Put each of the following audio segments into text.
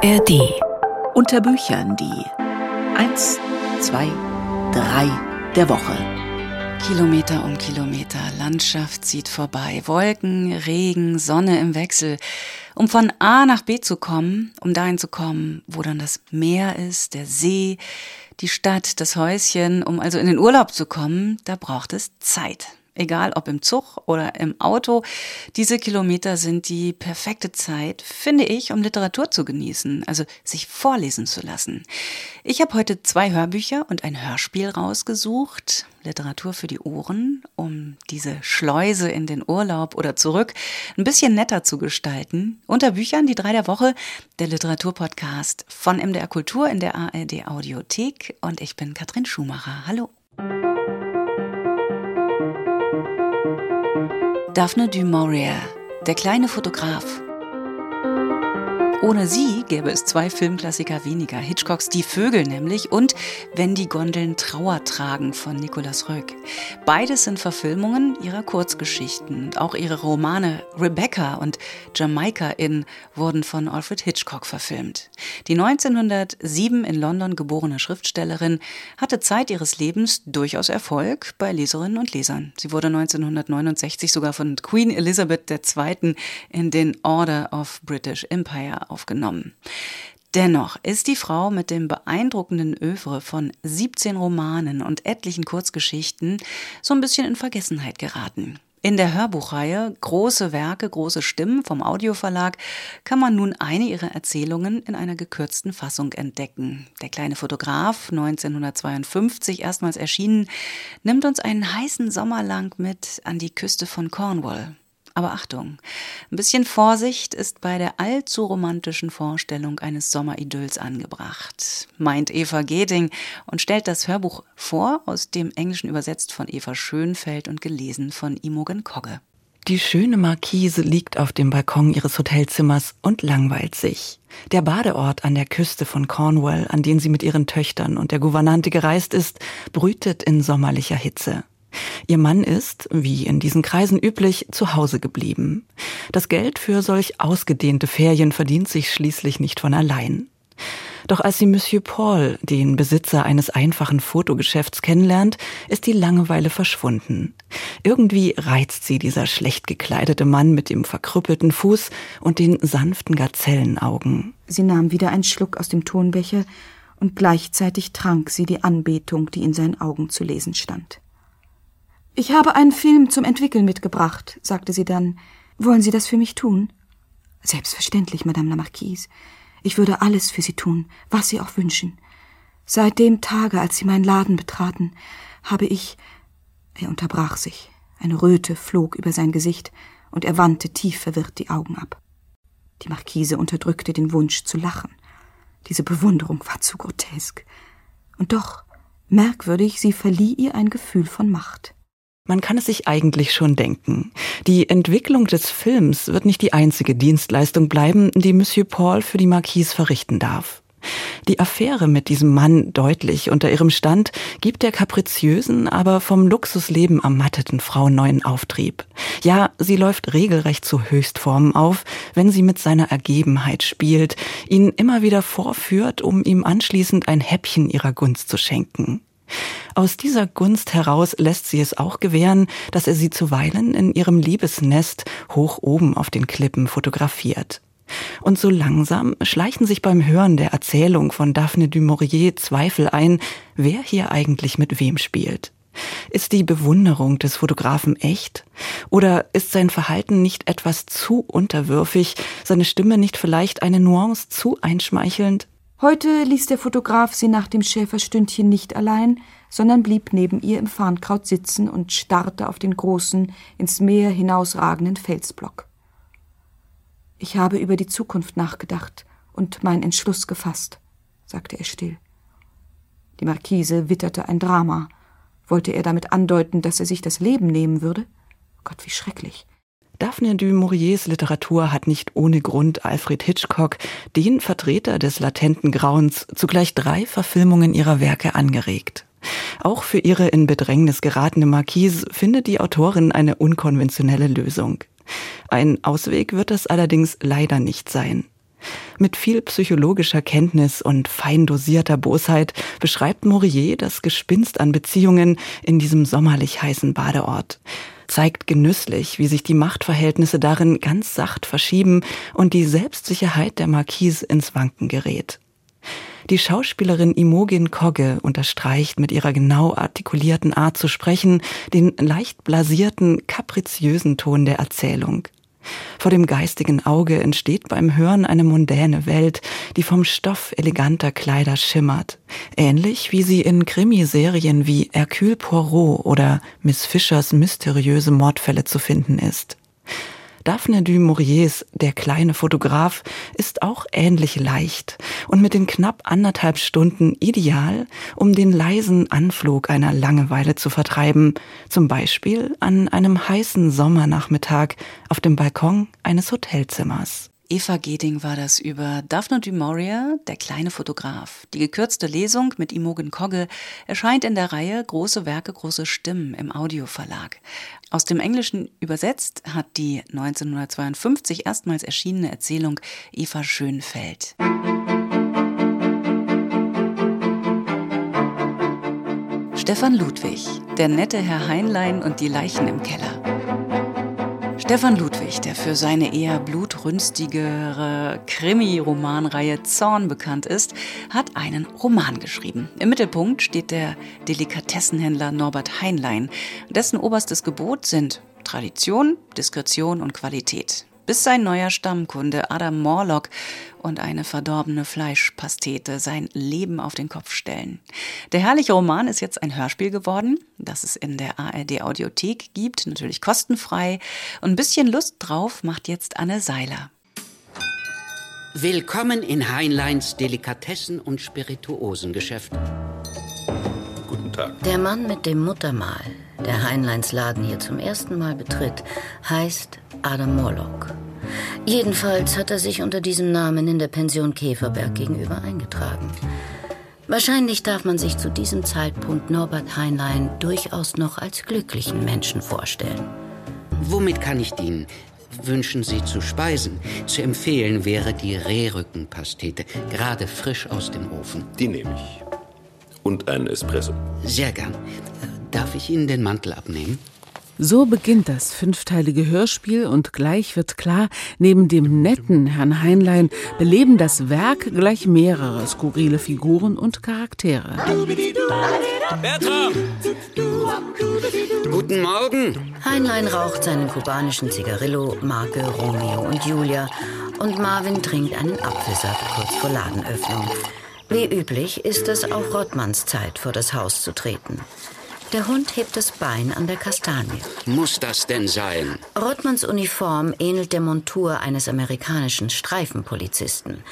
ARD. Unter Büchern die 1, 2, 3 der Woche. Kilometer um Kilometer, Landschaft zieht vorbei, Wolken, Regen, Sonne im Wechsel. Um von A nach B zu kommen, um dahin zu kommen, wo dann das Meer ist, der See, die Stadt, das Häuschen, um also in den Urlaub zu kommen, da braucht es Zeit egal ob im Zug oder im Auto. Diese Kilometer sind die perfekte Zeit, finde ich, um Literatur zu genießen, also sich vorlesen zu lassen. Ich habe heute zwei Hörbücher und ein Hörspiel rausgesucht. Literatur für die Ohren, um diese Schleuse in den Urlaub oder zurück ein bisschen netter zu gestalten. Unter Büchern die drei der Woche, der Literaturpodcast von MDR Kultur in der ARD Audiothek und ich bin Katrin Schumacher. Hallo. Daphne du Maurier, der kleine Fotograf. Ohne sie gäbe es zwei Filmklassiker weniger. Hitchcocks Die Vögel nämlich und Wenn die Gondeln Trauer tragen von Nicolas Röck. Beides sind Verfilmungen ihrer Kurzgeschichten und auch ihre Romane Rebecca und Jamaica in wurden von Alfred Hitchcock verfilmt. Die 1907 in London geborene Schriftstellerin hatte Zeit ihres Lebens durchaus Erfolg bei Leserinnen und Lesern. Sie wurde 1969 sogar von Queen Elizabeth II. in den Order of British Empire aufgenommen. Dennoch ist die Frau mit dem beeindruckenden Övre von 17 Romanen und etlichen Kurzgeschichten so ein bisschen in Vergessenheit geraten. In der Hörbuchreihe Große Werke, große Stimmen vom Audioverlag kann man nun eine ihrer Erzählungen in einer gekürzten Fassung entdecken. Der kleine Fotograf, 1952 erstmals erschienen, nimmt uns einen heißen Sommer lang mit an die Küste von Cornwall. Aber Achtung, ein bisschen Vorsicht ist bei der allzu romantischen Vorstellung eines Sommeridylls angebracht, meint Eva Geding und stellt das Hörbuch vor, aus dem Englischen übersetzt von Eva Schönfeld und gelesen von Imogen Kogge. Die schöne Markise liegt auf dem Balkon ihres Hotelzimmers und langweilt sich. Der Badeort an der Küste von Cornwall, an den sie mit ihren Töchtern und der Gouvernante gereist ist, brütet in sommerlicher Hitze. Ihr Mann ist, wie in diesen Kreisen üblich, zu Hause geblieben. Das Geld für solch ausgedehnte Ferien verdient sich schließlich nicht von allein. Doch als sie Monsieur Paul, den Besitzer eines einfachen Fotogeschäfts, kennenlernt, ist die Langeweile verschwunden. Irgendwie reizt sie dieser schlecht gekleidete Mann mit dem verkrüppelten Fuß und den sanften Gazellenaugen. Sie nahm wieder einen Schluck aus dem Tonbecher und gleichzeitig trank sie die Anbetung, die in seinen Augen zu lesen stand. Ich habe einen Film zum Entwickeln mitgebracht, sagte sie dann. Wollen Sie das für mich tun? Selbstverständlich, Madame la Marquise. Ich würde alles für Sie tun, was Sie auch wünschen. Seit dem Tage, als Sie meinen Laden betraten, habe ich. Er unterbrach sich. Eine Röte flog über sein Gesicht, und er wandte tief verwirrt die Augen ab. Die Marquise unterdrückte den Wunsch zu lachen. Diese Bewunderung war zu grotesk. Und doch, merkwürdig, sie verlieh ihr ein Gefühl von Macht. Man kann es sich eigentlich schon denken. Die Entwicklung des Films wird nicht die einzige Dienstleistung bleiben, die Monsieur Paul für die Marquise verrichten darf. Die Affäre mit diesem Mann deutlich unter ihrem Stand gibt der kapriziösen, aber vom Luxusleben ermatteten Frau neuen Auftrieb. Ja, sie läuft regelrecht zu Höchstformen auf, wenn sie mit seiner Ergebenheit spielt, ihn immer wieder vorführt, um ihm anschließend ein Häppchen ihrer Gunst zu schenken. Aus dieser Gunst heraus lässt sie es auch gewähren, dass er sie zuweilen in ihrem Liebesnest hoch oben auf den Klippen fotografiert. Und so langsam schleichen sich beim Hören der Erzählung von Daphne du Maurier Zweifel ein, wer hier eigentlich mit wem spielt. Ist die Bewunderung des Fotografen echt? Oder ist sein Verhalten nicht etwas zu unterwürfig, seine Stimme nicht vielleicht eine Nuance zu einschmeichelnd? Heute ließ der Fotograf sie nach dem Schäferstündchen nicht allein, sondern blieb neben ihr im Farnkraut sitzen und starrte auf den großen, ins Meer hinausragenden Felsblock. Ich habe über die Zukunft nachgedacht und meinen Entschluss gefasst, sagte er still. Die Marquise witterte ein Drama. Wollte er damit andeuten, dass er sich das Leben nehmen würde? Gott, wie schrecklich. Daphne du Mauriers Literatur hat nicht ohne Grund Alfred Hitchcock, den Vertreter des latenten Grauens, zugleich drei Verfilmungen ihrer Werke angeregt. Auch für ihre in Bedrängnis geratene Marquise findet die Autorin eine unkonventionelle Lösung. Ein Ausweg wird es allerdings leider nicht sein. Mit viel psychologischer Kenntnis und fein dosierter Bosheit beschreibt Maurier das Gespinst an Beziehungen in diesem sommerlich heißen Badeort zeigt genüsslich, wie sich die Machtverhältnisse darin ganz sacht verschieben und die Selbstsicherheit der Marquise ins Wanken gerät. Die Schauspielerin Imogen Kogge unterstreicht mit ihrer genau artikulierten Art zu sprechen den leicht blasierten, kapriziösen Ton der Erzählung. Vor dem geistigen Auge entsteht beim Hören eine mondäne Welt, die vom Stoff eleganter Kleider schimmert, ähnlich wie sie in Krimiserien wie Hercule Poirot oder Miss Fischers mysteriöse Mordfälle zu finden ist. Daphne du Mauriers Der kleine Fotograf ist auch ähnlich leicht und mit den knapp anderthalb Stunden ideal, um den leisen Anflug einer Langeweile zu vertreiben, zum Beispiel an einem heißen Sommernachmittag auf dem Balkon eines Hotelzimmers. Eva Geding war das über Daphne du Maurier, der kleine Fotograf. Die gekürzte Lesung mit Imogen Kogge erscheint in der Reihe Große Werke, große Stimmen im Audioverlag. Aus dem Englischen übersetzt hat die 1952 erstmals erschienene Erzählung Eva Schönfeld. Stefan Ludwig, der nette Herr Heinlein und die Leichen im Keller. Stefan Ludwig, der für seine eher blutrünstigere Krimi-Romanreihe Zorn bekannt ist, hat einen Roman geschrieben. Im Mittelpunkt steht der Delikatessenhändler Norbert Heinlein. Dessen oberstes Gebot sind Tradition, Diskretion und Qualität bis sein neuer Stammkunde Adam Morlock und eine verdorbene Fleischpastete sein Leben auf den Kopf stellen. Der herrliche Roman ist jetzt ein Hörspiel geworden, das es in der ARD Audiothek gibt, natürlich kostenfrei. Und ein bisschen Lust drauf macht jetzt Anne Seiler. Willkommen in Heinleins Delikatessen- und Spirituosengeschäft. Guten Tag. Der Mann mit dem Muttermal, der Heinleins Laden hier zum ersten Mal betritt, heißt Adam Morlock. Jedenfalls hat er sich unter diesem Namen in der Pension Käferberg gegenüber eingetragen. Wahrscheinlich darf man sich zu diesem Zeitpunkt Norbert Heinlein durchaus noch als glücklichen Menschen vorstellen. Womit kann ich dienen? Wünschen Sie zu speisen? Zu empfehlen wäre die Rehrückenpastete, gerade frisch aus dem Ofen. Die nehme ich. Und einen Espresso. Sehr gern. Darf ich Ihnen den Mantel abnehmen? So beginnt das fünfteilige Hörspiel und gleich wird klar, neben dem netten Herrn Heinlein beleben das Werk gleich mehrere skurrile Figuren und Charaktere. Bertram! Guten Morgen! Heinlein raucht seinen kubanischen Zigarillo, Marke Romeo und Julia und Marvin trinkt einen Apfelsaft kurz vor Ladenöffnung. Wie üblich ist es auch Rottmanns Zeit, vor das Haus zu treten. Der Hund hebt das Bein an der Kastanie. Muss das denn sein? Rottmanns Uniform ähnelt der Montur eines amerikanischen Streifenpolizisten.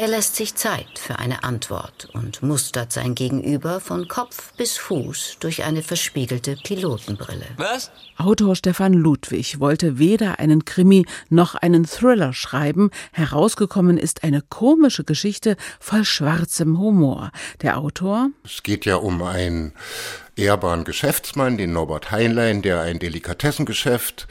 Er lässt sich Zeit für eine Antwort und mustert sein Gegenüber von Kopf bis Fuß durch eine verspiegelte Pilotenbrille. Was? Autor Stefan Ludwig wollte weder einen Krimi noch einen Thriller schreiben. Herausgekommen ist eine komische Geschichte voll schwarzem Humor. Der Autor? Es geht ja um einen ehrbaren Geschäftsmann, den Norbert Heinlein, der ein Delikatessengeschäft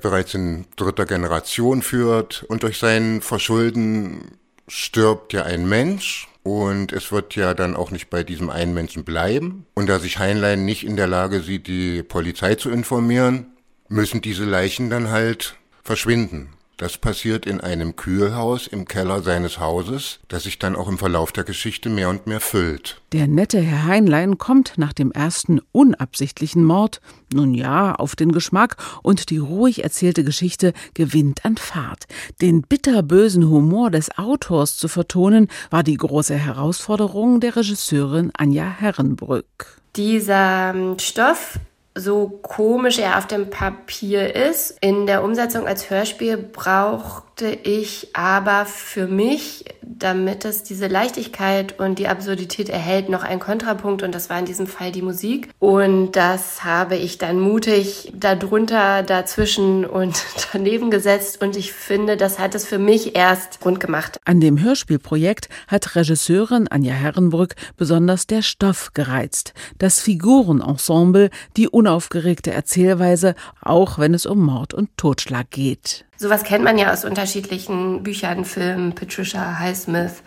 bereits in dritter Generation führt und durch sein Verschulden stirbt ja ein Mensch und es wird ja dann auch nicht bei diesem einen Menschen bleiben. Und da sich Heinlein nicht in der Lage sieht, die Polizei zu informieren, müssen diese Leichen dann halt verschwinden. Das passiert in einem Kühlhaus im Keller seines Hauses, das sich dann auch im Verlauf der Geschichte mehr und mehr füllt. Der nette Herr Heinlein kommt nach dem ersten unabsichtlichen Mord, nun ja, auf den Geschmack und die ruhig erzählte Geschichte gewinnt an Fahrt. Den bitterbösen Humor des Autors zu vertonen, war die große Herausforderung der Regisseurin Anja Herrenbrück. Dieser ähm, Stoff so komisch er auf dem Papier ist. In der Umsetzung als Hörspiel brauchte ich aber für mich, damit es diese Leichtigkeit und die Absurdität erhält, noch einen Kontrapunkt und das war in diesem Fall die Musik. Und das habe ich dann mutig darunter, dazwischen und daneben gesetzt und ich finde, das hat es für mich erst rund gemacht. An dem Hörspielprojekt hat Regisseurin Anja Herrenbrück besonders der Stoff gereizt, das Figurenensemble, die unaufgeregte Erzählweise, auch wenn es um Mord und Totschlag geht. Sowas kennt man ja aus unterschiedlichen Büchern, Filmen, Patricia Highsmith,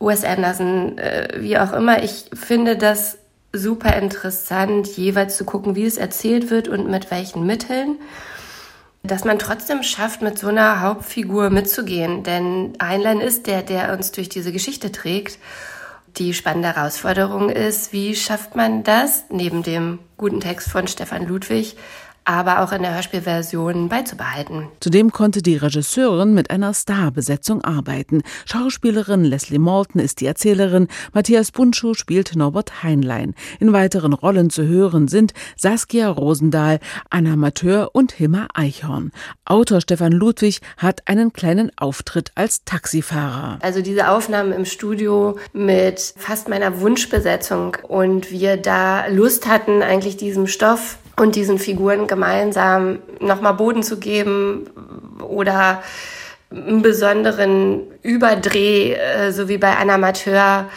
Wes Anderson, äh, wie auch immer. Ich finde das super interessant, jeweils zu gucken, wie es erzählt wird und mit welchen Mitteln. Dass man trotzdem schafft, mit so einer Hauptfigur mitzugehen. Denn Heinlein ist der, der uns durch diese Geschichte trägt. Die spannende Herausforderung ist, wie schafft man das, neben dem guten Text von Stefan Ludwig, aber auch in der Hörspielversion beizubehalten. Zudem konnte die Regisseurin mit einer Starbesetzung arbeiten. Schauspielerin Leslie Morton ist die Erzählerin, Matthias Buntschuh spielt Norbert Heinlein. In weiteren Rollen zu hören sind Saskia Rosendahl, Anna Mateur und Hilmar Eichhorn. Autor Stefan Ludwig hat einen kleinen Auftritt als Taxifahrer. Also diese Aufnahmen im Studio mit fast meiner Wunschbesetzung und wir da Lust hatten, eigentlich diesem Stoff und diesen Figuren gemeinsam nochmal Boden zu geben oder einen besonderen Überdreh, äh, so wie bei ein Amateur.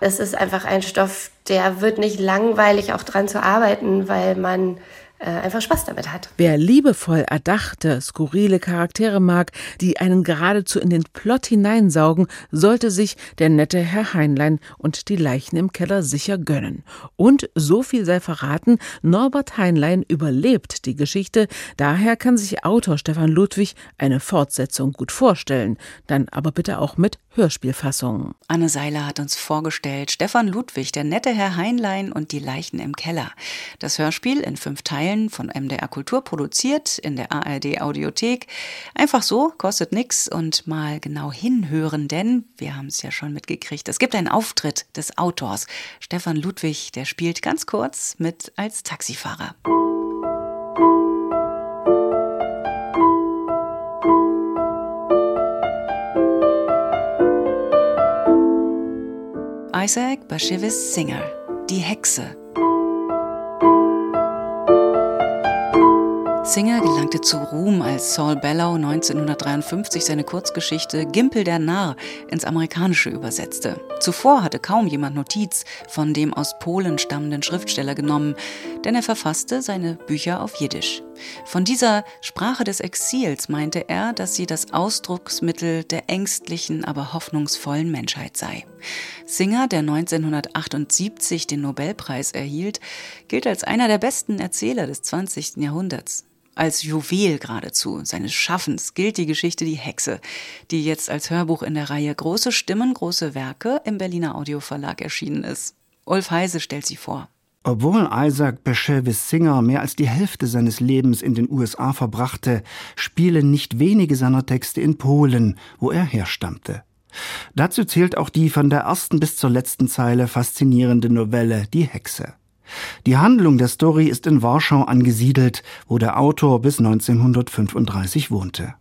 Es ist einfach ein Stoff, der wird nicht langweilig, auch dran zu arbeiten, weil man äh, einfach Spaß damit hat. Wer liebevoll erdachte, skurrile Charaktere mag, die einen geradezu in den Plot hineinsaugen, sollte sich der nette Herr Heinlein und die Leichen im Keller sicher gönnen. Und so viel sei verraten, Norbert Heinlein überlebt die Geschichte, daher kann sich Autor Stefan Ludwig eine Fortsetzung gut vorstellen, dann aber bitte auch mit Hörspielfassung. Anne Seiler hat uns vorgestellt Stefan Ludwig, der nette Herr Heinlein und die Leichen im Keller. Das Hörspiel in fünf Teilen von MDR Kultur produziert in der ARD Audiothek. Einfach so, kostet nix und mal genau hinhören, denn wir haben es ja schon mitgekriegt. Es gibt einen Auftritt des Autors. Stefan Ludwig, der spielt ganz kurz mit als Taxifahrer. Isaac Bashevis Singer, Die Hexe. Singer gelangte zu Ruhm, als Saul Bellow 1953 seine Kurzgeschichte Gimpel der Narr ins Amerikanische übersetzte. Zuvor hatte kaum jemand Notiz von dem aus Polen stammenden Schriftsteller genommen, denn er verfasste seine Bücher auf Jiddisch. Von dieser Sprache des Exils meinte er, dass sie das Ausdrucksmittel der ängstlichen, aber hoffnungsvollen Menschheit sei. Singer, der 1978 den Nobelpreis erhielt, gilt als einer der besten Erzähler des 20. Jahrhunderts. Als Juwel geradezu seines Schaffens gilt die Geschichte Die Hexe, die jetzt als Hörbuch in der Reihe Große Stimmen, große Werke im Berliner Audioverlag erschienen ist. Ulf Heise stellt sie vor. Obwohl Isaac Bashevis Singer mehr als die Hälfte seines Lebens in den USA verbrachte, spielen nicht wenige seiner Texte in Polen, wo er herstammte. Dazu zählt auch die von der ersten bis zur letzten Zeile faszinierende Novelle Die Hexe. Die Handlung der Story ist in Warschau angesiedelt, wo der Autor bis 1935 wohnte.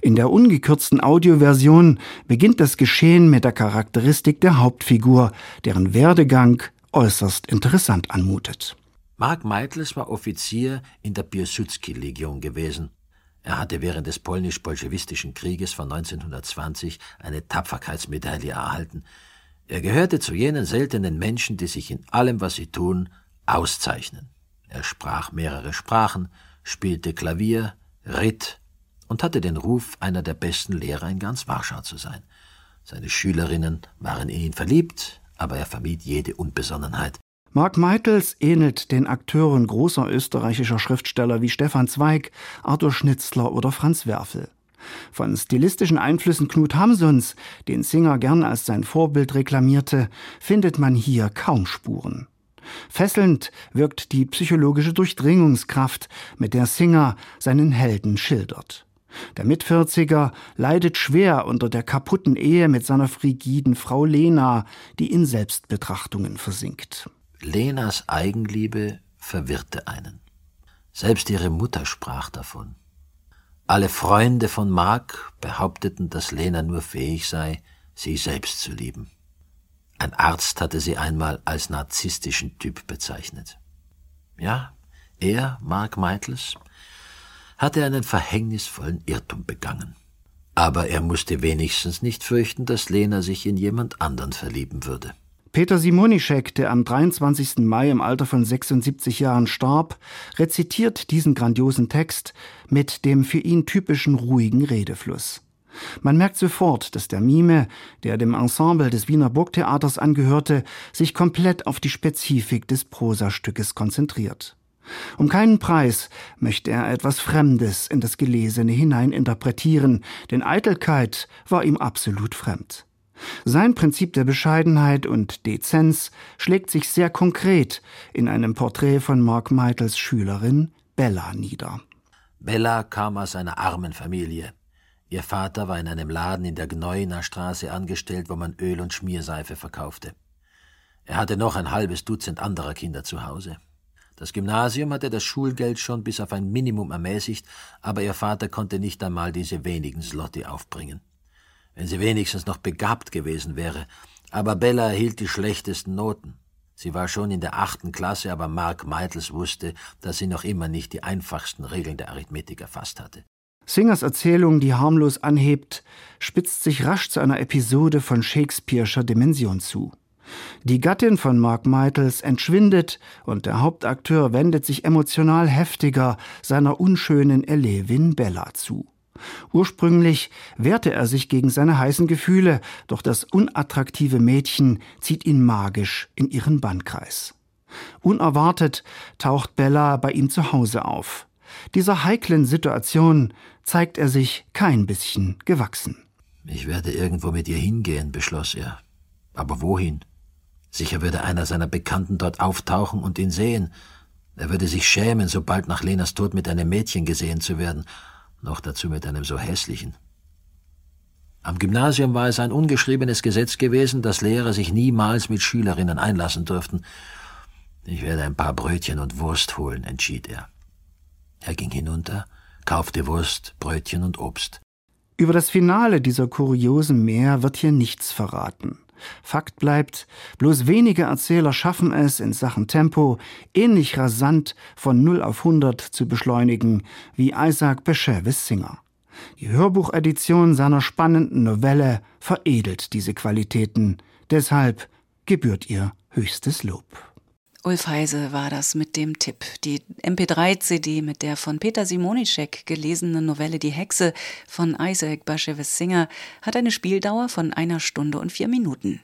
In der ungekürzten Audioversion beginnt das Geschehen mit der Charakteristik der Hauptfigur, deren Werdegang äußerst interessant anmutet. Mark Meitles war Offizier in der Piłsudski-Legion gewesen. Er hatte während des polnisch-bolschewistischen Krieges von 1920 eine Tapferkeitsmedaille erhalten, er gehörte zu jenen seltenen Menschen, die sich in allem, was sie tun, auszeichnen. Er sprach mehrere Sprachen, spielte Klavier, ritt und hatte den Ruf, einer der besten Lehrer in ganz Warschau zu sein. Seine Schülerinnen waren in ihn verliebt, aber er vermied jede Unbesonnenheit. Mark Meitels ähnelt den Akteuren großer österreichischer Schriftsteller wie Stefan Zweig, Arthur Schnitzler oder Franz Werfel. Von stilistischen Einflüssen Knut Hamsuns, den Singer gern als sein Vorbild reklamierte, findet man hier kaum Spuren. Fesselnd wirkt die psychologische Durchdringungskraft, mit der Singer seinen Helden schildert. Der Mitvierziger leidet schwer unter der kaputten Ehe mit seiner frigiden Frau Lena, die in Selbstbetrachtungen versinkt. Lenas Eigenliebe verwirrte einen. Selbst ihre Mutter sprach davon. Alle Freunde von Mark behaupteten, dass Lena nur fähig sei, sie selbst zu lieben. Ein Arzt hatte sie einmal als narzisstischen Typ bezeichnet. Ja, er, Mark Meitles, hatte einen verhängnisvollen Irrtum begangen. Aber er musste wenigstens nicht fürchten, dass Lena sich in jemand anderen verlieben würde. Peter Simonischek, der am 23. Mai im Alter von 76 Jahren starb, rezitiert diesen grandiosen Text mit dem für ihn typischen ruhigen Redefluss. Man merkt sofort, dass der Mime, der dem Ensemble des Wiener Burgtheaters angehörte, sich komplett auf die Spezifik des Prosastückes konzentriert. Um keinen Preis möchte er etwas Fremdes in das Gelesene hineininterpretieren, denn Eitelkeit war ihm absolut fremd. Sein Prinzip der Bescheidenheit und Dezenz schlägt sich sehr konkret in einem Porträt von Mark Meitels Schülerin Bella nieder. Bella kam aus einer armen Familie. Ihr Vater war in einem Laden in der Gneuner Straße angestellt, wo man Öl und Schmierseife verkaufte. Er hatte noch ein halbes Dutzend anderer Kinder zu Hause. Das Gymnasium hatte das Schulgeld schon bis auf ein Minimum ermäßigt, aber ihr Vater konnte nicht einmal diese wenigen Slotti aufbringen. Wenn sie wenigstens noch begabt gewesen wäre, aber Bella erhielt die schlechtesten Noten. Sie war schon in der achten Klasse, aber Mark Meitels wusste, dass sie noch immer nicht die einfachsten Regeln der Arithmetik erfasst hatte. Singers Erzählung, die harmlos anhebt, spitzt sich rasch zu einer Episode von Shakespeare'scher Dimension zu. Die Gattin von Mark Meitels entschwindet und der Hauptakteur wendet sich emotional heftiger seiner unschönen Elevin Bella zu. Ursprünglich wehrte er sich gegen seine heißen Gefühle, doch das unattraktive Mädchen zieht ihn magisch in ihren Bannkreis. Unerwartet taucht Bella bei ihm zu Hause auf. Dieser heiklen Situation zeigt er sich kein bisschen gewachsen. Ich werde irgendwo mit ihr hingehen, beschloss er. Aber wohin? Sicher würde einer seiner Bekannten dort auftauchen und ihn sehen. Er würde sich schämen, sobald nach Lenas Tod mit einem Mädchen gesehen zu werden, noch dazu mit einem so hässlichen. Am Gymnasium war es ein ungeschriebenes Gesetz gewesen, dass Lehrer sich niemals mit Schülerinnen einlassen durften. Ich werde ein paar Brötchen und Wurst holen, entschied er. Er ging hinunter, kaufte Wurst, Brötchen und Obst. Über das Finale dieser kuriosen Meer wird hier nichts verraten. Fakt bleibt, bloß wenige Erzähler schaffen es, in Sachen Tempo ähnlich rasant von 0 auf 100 zu beschleunigen wie Isaac Bashevis Singer. Die Hörbuchedition seiner spannenden Novelle veredelt diese Qualitäten. Deshalb gebührt ihr höchstes Lob. Ulf Heise war das mit dem Tipp. Die MP3-CD mit der von Peter Simonischek gelesenen Novelle Die Hexe von Isaac Bashevis Singer hat eine Spieldauer von einer Stunde und vier Minuten.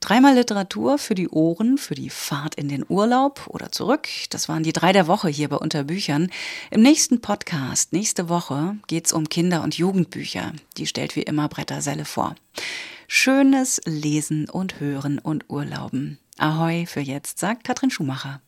Dreimal Literatur für die Ohren, für die Fahrt in den Urlaub oder zurück. Das waren die drei der Woche hier bei Unterbüchern. Im nächsten Podcast, nächste Woche, geht's um Kinder- und Jugendbücher. Die stellt wie immer Bretter Selle vor. Schönes Lesen und Hören und Urlauben. Ahoi für jetzt, sagt Katrin Schumacher.